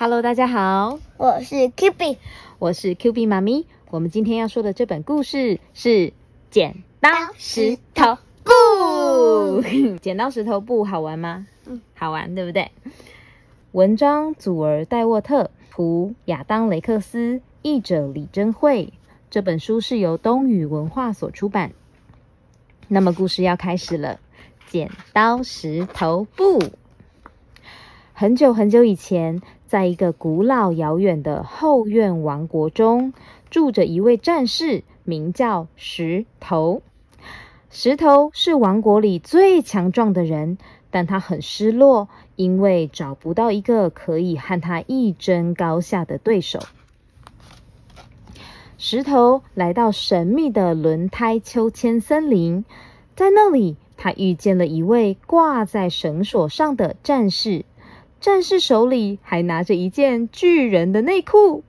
Hello，大家好，我是 Q B，我是 Q B 妈咪。我们今天要说的这本故事是剪刀石头布。剪刀石头布 好玩吗？嗯，好玩，对不对？文章祖儿戴沃特，图亚当雷克斯，译者李珍慧。这本书是由东宇文化所出版。那么故事要开始了，剪刀石头布。很久很久以前，在一个古老遥远的后院王国中，住着一位战士，名叫石头。石头是王国里最强壮的人，但他很失落，因为找不到一个可以和他一争高下的对手。石头来到神秘的轮胎秋千森林，在那里，他遇见了一位挂在绳索上的战士。战士手里还拿着一件巨人的内裤。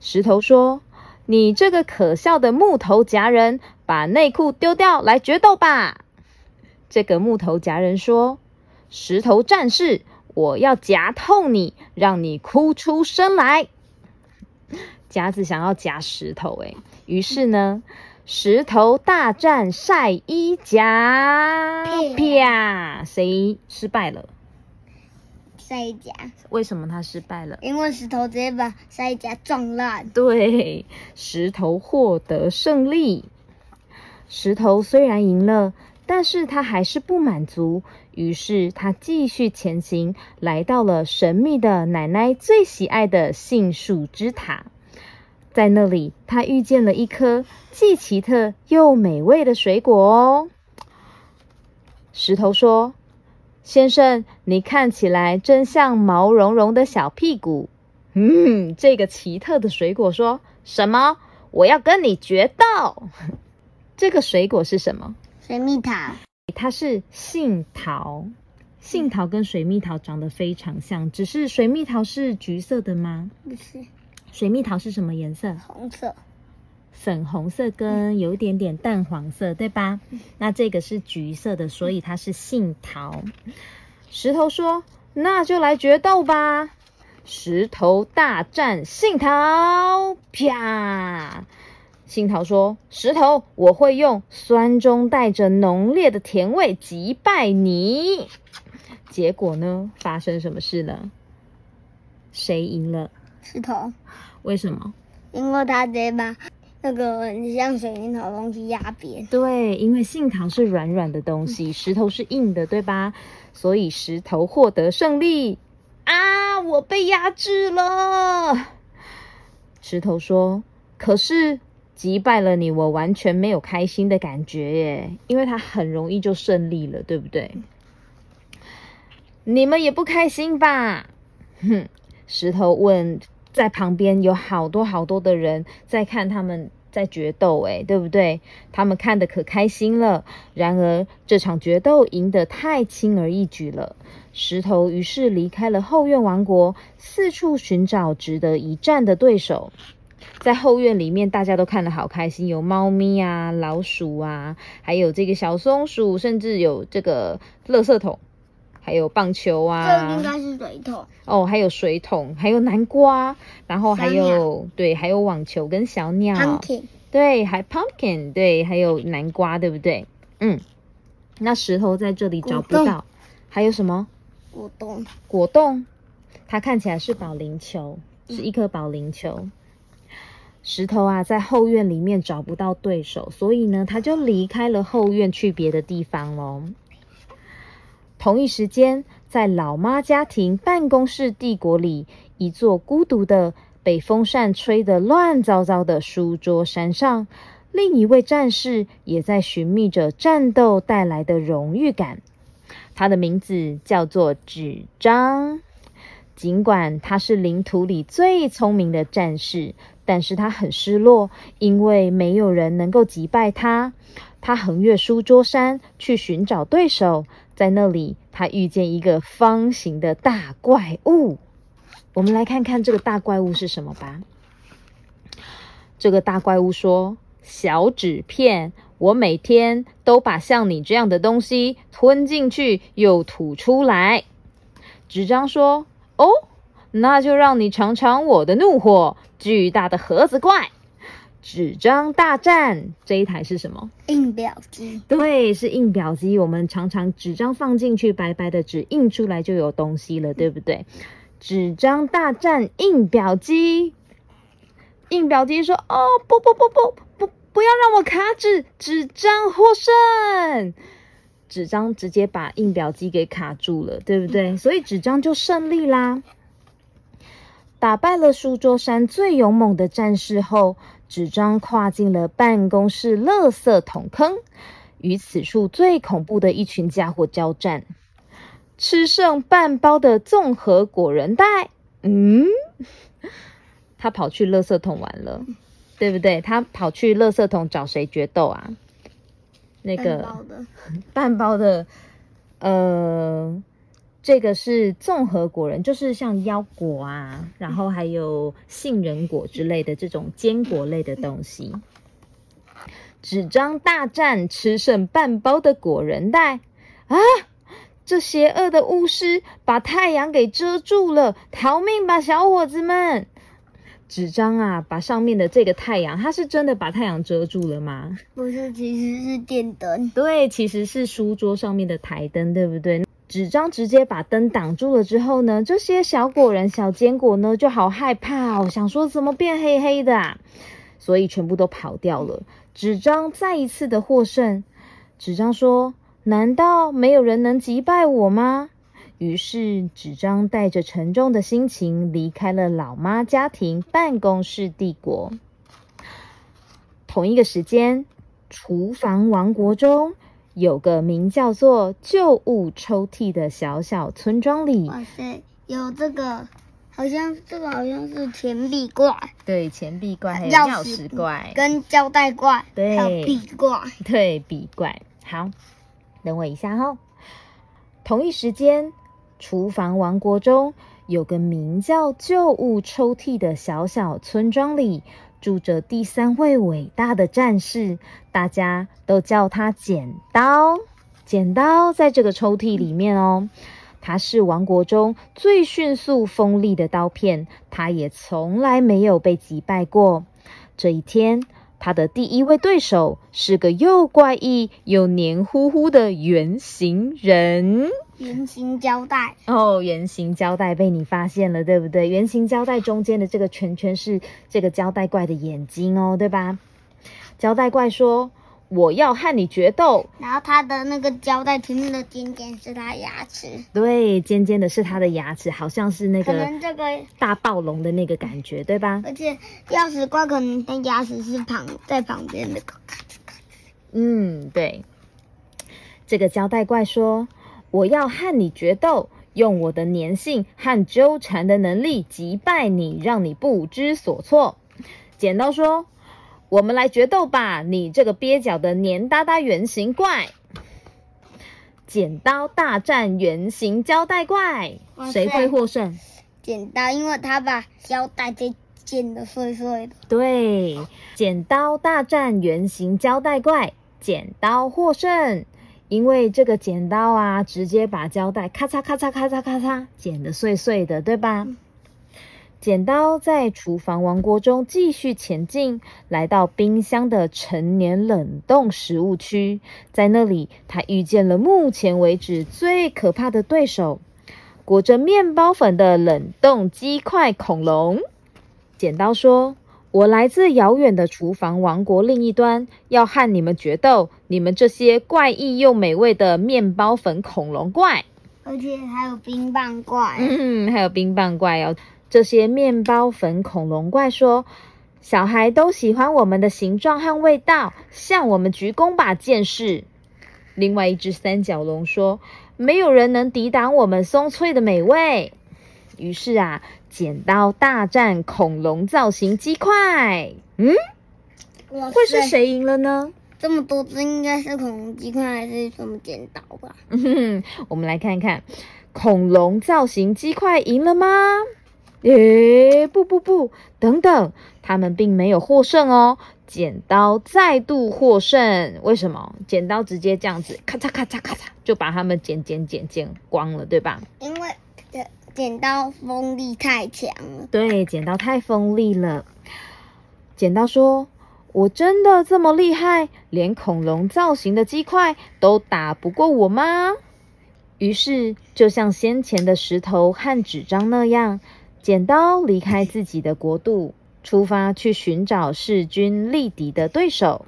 石头说：“你这个可笑的木头夹人，把内裤丢掉来决斗吧！”这个木头夹人说：“石头战士，我要夹痛你，让你哭出声来。”夹子想要夹石头，诶于是呢，石头大战晒衣夹，啪，谁失败了？晒衣夹，为什么他失败了？因为石头直接把晒衣夹撞烂。对，石头获得胜利。石头虽然赢了，但是他还是不满足，于是他继续前行，来到了神秘的奶奶最喜爱的杏树之塔。在那里，他遇见了一颗既奇特又美味的水果哦。石头说。先生，你看起来真像毛茸茸的小屁股。嗯，这个奇特的水果说什么？我要跟你决斗。这个水果是什么？水蜜桃。它是杏桃。杏桃跟水蜜桃长得非常像，只是水蜜桃是橘色的吗？不是。水蜜桃是什么颜色？红色。粉红色跟有一点点淡黄色，对吧？那这个是橘色的，所以它是杏桃。石头说：“那就来决斗吧！”石头大战杏桃，啪！杏桃说：“石头，我会用酸中带着浓烈的甜味击败你。”结果呢？发生什么事了？谁赢了？石头。为什么？因为他直接把。那个很像水蜜桃东西压扁，对，因为杏桃是软软的东西，石头是硬的，对吧？所以石头获得胜利啊！我被压制了。石头说：“可是击败了你，我完全没有开心的感觉耶，因为他很容易就胜利了，对不对？你们也不开心吧？”哼，石头问。在旁边有好多好多的人在看他们在决斗，哎，对不对？他们看的可开心了。然而这场决斗赢得太轻而易举了。石头于是离开了后院王国，四处寻找值得一战的对手。在后院里面，大家都看得好开心，有猫咪啊、老鼠啊，还有这个小松鼠，甚至有这个垃圾桶。还有棒球啊，这应该是水桶哦，还有水桶，还有南瓜，然后还有对，还有网球跟小鸟，pumpkin，对，还 pumpkin，对，还有南瓜，对不对？嗯，那石头在这里找不到，还有什么？果冻，果冻，它看起来是保龄球，是一颗保龄球。石头啊，在后院里面找不到对手，所以呢，他就离开了后院，去别的地方喽。同一时间，在老妈家庭办公室帝国里，一座孤独的、被风扇吹得乱糟糟的书桌山上，另一位战士也在寻觅着战斗带来的荣誉感。他的名字叫做纸张。尽管他是领土里最聪明的战士，但是他很失落，因为没有人能够击败他。他横越书桌山去寻找对手。在那里，他遇见一个方形的大怪物。我们来看看这个大怪物是什么吧。这个大怪物说：“小纸片，我每天都把像你这样的东西吞进去又吐出来。”纸张说：“哦，那就让你尝尝我的怒火！巨大的盒子怪，纸张大战。这一台是什么？印表机。对，是印表机。我们常常纸张放进去，白白的纸印出来就有东西了，对不对？纸张大战印表机。印表机说：“哦，不不不不不，不要让我卡纸，纸张获胜。”纸张直接把印表机给卡住了，对不对？所以纸张就胜利啦。打败了书桌山最勇猛的战士后，纸张跨进了办公室垃圾桶坑，与此处最恐怖的一群家伙交战。吃剩半包的综合果仁袋，嗯，他跑去垃圾桶玩了，对不对？他跑去垃圾桶找谁决斗啊？那个半包的，呃，这个是综合果仁，就是像腰果啊，然后还有杏仁果之类的这种坚果类的东西。纸张大战吃剩半包的果仁袋啊！这邪恶的巫师把太阳给遮住了，逃命吧，小伙子们！纸张啊，把上面的这个太阳，它是真的把太阳遮住了吗？不是，其实是电灯。对，其实是书桌上面的台灯，对不对？纸张直接把灯挡住了之后呢，这些小果仁、小坚果呢，就好害怕哦，想说怎么变黑黑的啊？所以全部都跑掉了。纸张再一次的获胜。纸张说：“难道没有人能击败我吗？”于是，纸张带着沉重的心情离开了老妈家庭办公室帝国。同一个时间，厨房王国中有个名叫做旧物抽屉的小小村庄里。哇塞，有这个，好像这个好像是钱币怪。对，钱币怪还有钥匙怪，跟胶带怪，对，还有笔怪，对，笔怪。好，等我一下哈。同一时间。厨房王国中有个名叫旧物抽屉的小小村庄里，住着第三位伟大的战士，大家都叫他剪刀。剪刀在这个抽屉里面哦，他是王国中最迅速锋利的刀片，他也从来没有被击败过。这一天。他的第一位对手是个又怪异又黏糊糊的圆形人。圆形胶带哦，圆形胶带被你发现了，对不对？圆形胶带中间的这个圈圈是这个胶带怪的眼睛哦，对吧？胶带怪说。我要和你决斗。然后它的那个胶带前面的尖尖是它牙齿。对，尖尖的是它的牙齿，好像是那个可能这个大暴龙的那个感觉，对吧？而且钥匙怪可能它牙齿是旁在旁边的。嗯，对。这个胶带怪说：“我要和你决斗，用我的粘性和纠缠的能力击败你，让你不知所措。”剪刀说。我们来决斗吧！你这个蹩脚的黏哒哒圆形怪，剪刀大战圆形胶带怪，谁会获胜？剪刀，因为他把胶带给剪得碎碎的。对，剪刀大战圆形胶带怪，剪刀获胜，因为这个剪刀啊，直接把胶带咔嚓咔嚓咔嚓咔嚓剪得碎碎的，对吧？剪刀在厨房王国中继续前进，来到冰箱的陈年冷冻食物区，在那里，他遇见了目前为止最可怕的对手——裹着面包粉的冷冻鸡块恐龙。剪刀说：“我来自遥远的厨房王国另一端，要和你们决斗！你们这些怪异又美味的面包粉恐龙怪，而且还有冰棒怪，嗯，还有冰棒怪哦。”这些面包粉恐龙怪说：“小孩都喜欢我们的形状和味道，向我们鞠躬吧，剑士。”另外一只三角龙说：“没有人能抵挡我们松脆的美味。”于是啊，剪刀大战恐龙造型鸡块。嗯，会是谁赢了呢？这么多只应该是恐龙鸡块还是什么剪刀吧？嗯 哼我们来看看，恐龙造型鸡块赢了吗？诶，不不不，等等，他们并没有获胜哦。剪刀再度获胜，为什么？剪刀直接这样子，咔嚓咔嚓咔嚓，就把他们剪剪剪剪光了，对吧？因为剪刀锋利太强了。对，剪刀太锋利了。剪刀说：“我真的这么厉害，连恐龙造型的鸡块都打不过我吗？”于是，就像先前的石头和纸张那样，剪刀离开自己的国度，出发去寻找势均力敌的对手。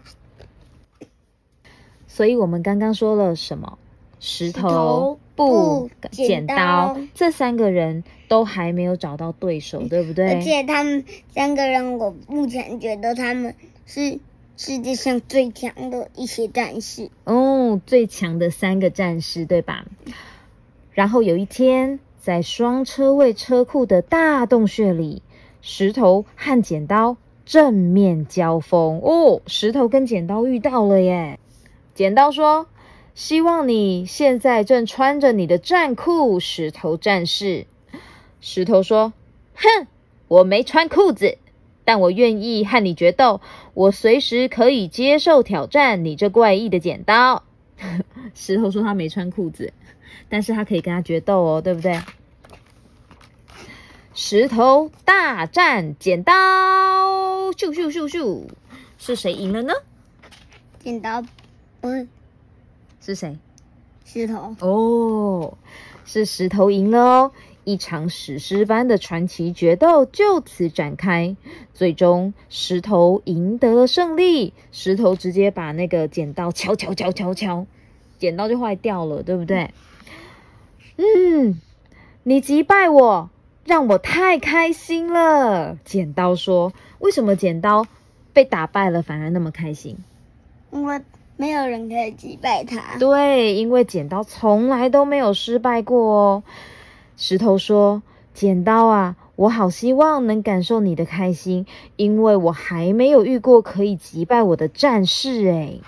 所以，我们刚刚说了什么？石头、布、剪刀，这三个人都还没有找到对手，对不对？而且他们三个人，我目前觉得他们是世界上最强的一些战士。哦，最强的三个战士，对吧？然后有一天，在双车位车库的大洞穴里，石头和剪刀正面交锋。哦，石头跟剪刀遇到了耶！剪刀说：“希望你现在正穿着你的战裤，石头战士。”石头说：“哼，我没穿裤子，但我愿意和你决斗。我随时可以接受挑战。你这怪异的剪刀。”石头说：“他没穿裤子。”但是他可以跟他决斗哦，对不对？石头大战剪刀，咻咻咻咻，是谁赢了呢？剪刀，嗯，是谁？石头。哦，是石头赢了哦！一场史诗般的传奇决斗就此展开，最终石头赢得了胜利。石头直接把那个剪刀敲敲敲敲敲，剪刀就坏掉了，对不对？嗯，你击败我，让我太开心了。剪刀说：“为什么剪刀被打败了反而那么开心？”因为没有人可以击败他。对，因为剪刀从来都没有失败过哦。石头说：“剪刀啊，我好希望能感受你的开心，因为我还没有遇过可以击败我的战士。”哎，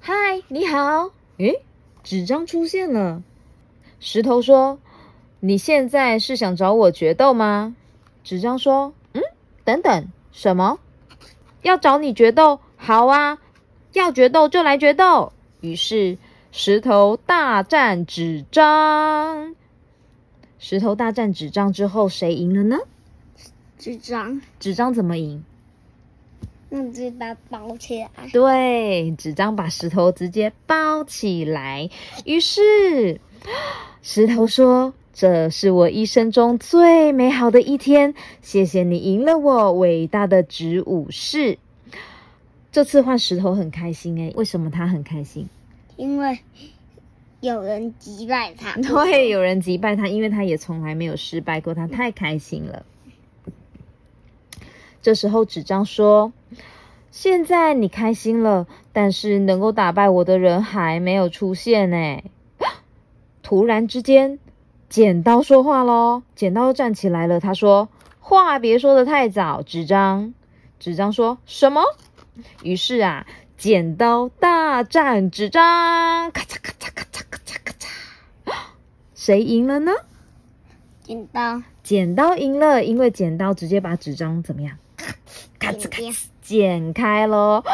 嗨，你好，诶。纸张出现了，石头说：“你现在是想找我决斗吗？”纸张说：“嗯，等等，什么？要找你决斗？好啊，要决斗就来决斗。”于是石头大战纸张。石头大战纸张之后，谁赢了呢？纸张。纸张怎么赢？用纸把包起来，对，纸张把石头直接包起来。于是石头说：“这是我一生中最美好的一天，谢谢你赢了我，伟大的纸武士。”这次换石头很开心哎，为什么他很开心？因为有人击败他，对，有人击败他，因为他也从来没有失败过，他太开心了。这时候纸张说：“现在你开心了，但是能够打败我的人还没有出现呢。”突然之间，剪刀说话喽！剪刀站起来了，他说：“话别说的太早。”纸张，纸张说什么？于是啊，剪刀大战纸张，咔嚓咔嚓咔嚓咔嚓咔嚓，谁赢了呢？剪刀，剪刀赢了，因为剪刀直接把纸张怎么样？咔嚓咔嚓，剪开喽！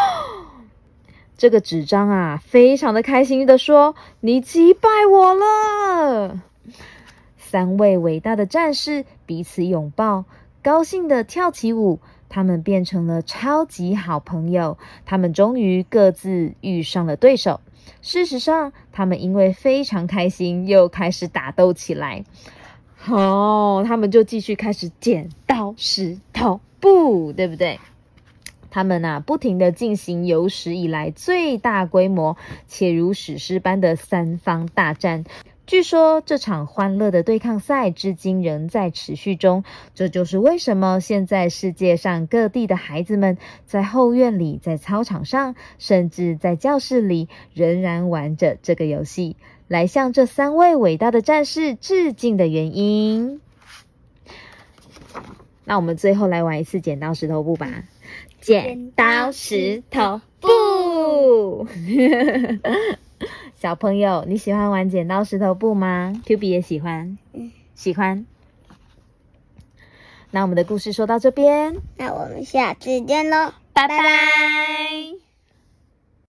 这个纸张啊，非常的开心的说：“你击败我了！”三位伟大的战士彼此拥抱，高兴的跳起舞。他们变成了超级好朋友。他们终于各自遇上了对手。事实上，他们因为非常开心，又开始打斗起来。哦，他们就继续开始剪刀石头。布对不对？他们呐，不停的进行有史以来最大规模且如史诗般的三方大战。据说这场欢乐的对抗赛至今仍在持续中。这就是为什么现在世界上各地的孩子们在后院里、在操场上，甚至在教室里，仍然玩着这个游戏，来向这三位伟大的战士致敬的原因。那我们最后来玩一次剪刀石头布吧。剪刀石头布 小朋友，你喜欢玩剪刀石头布吗？Q B 也喜欢，喜欢。那我们的故事说到这边，那我们下次见喽，拜拜。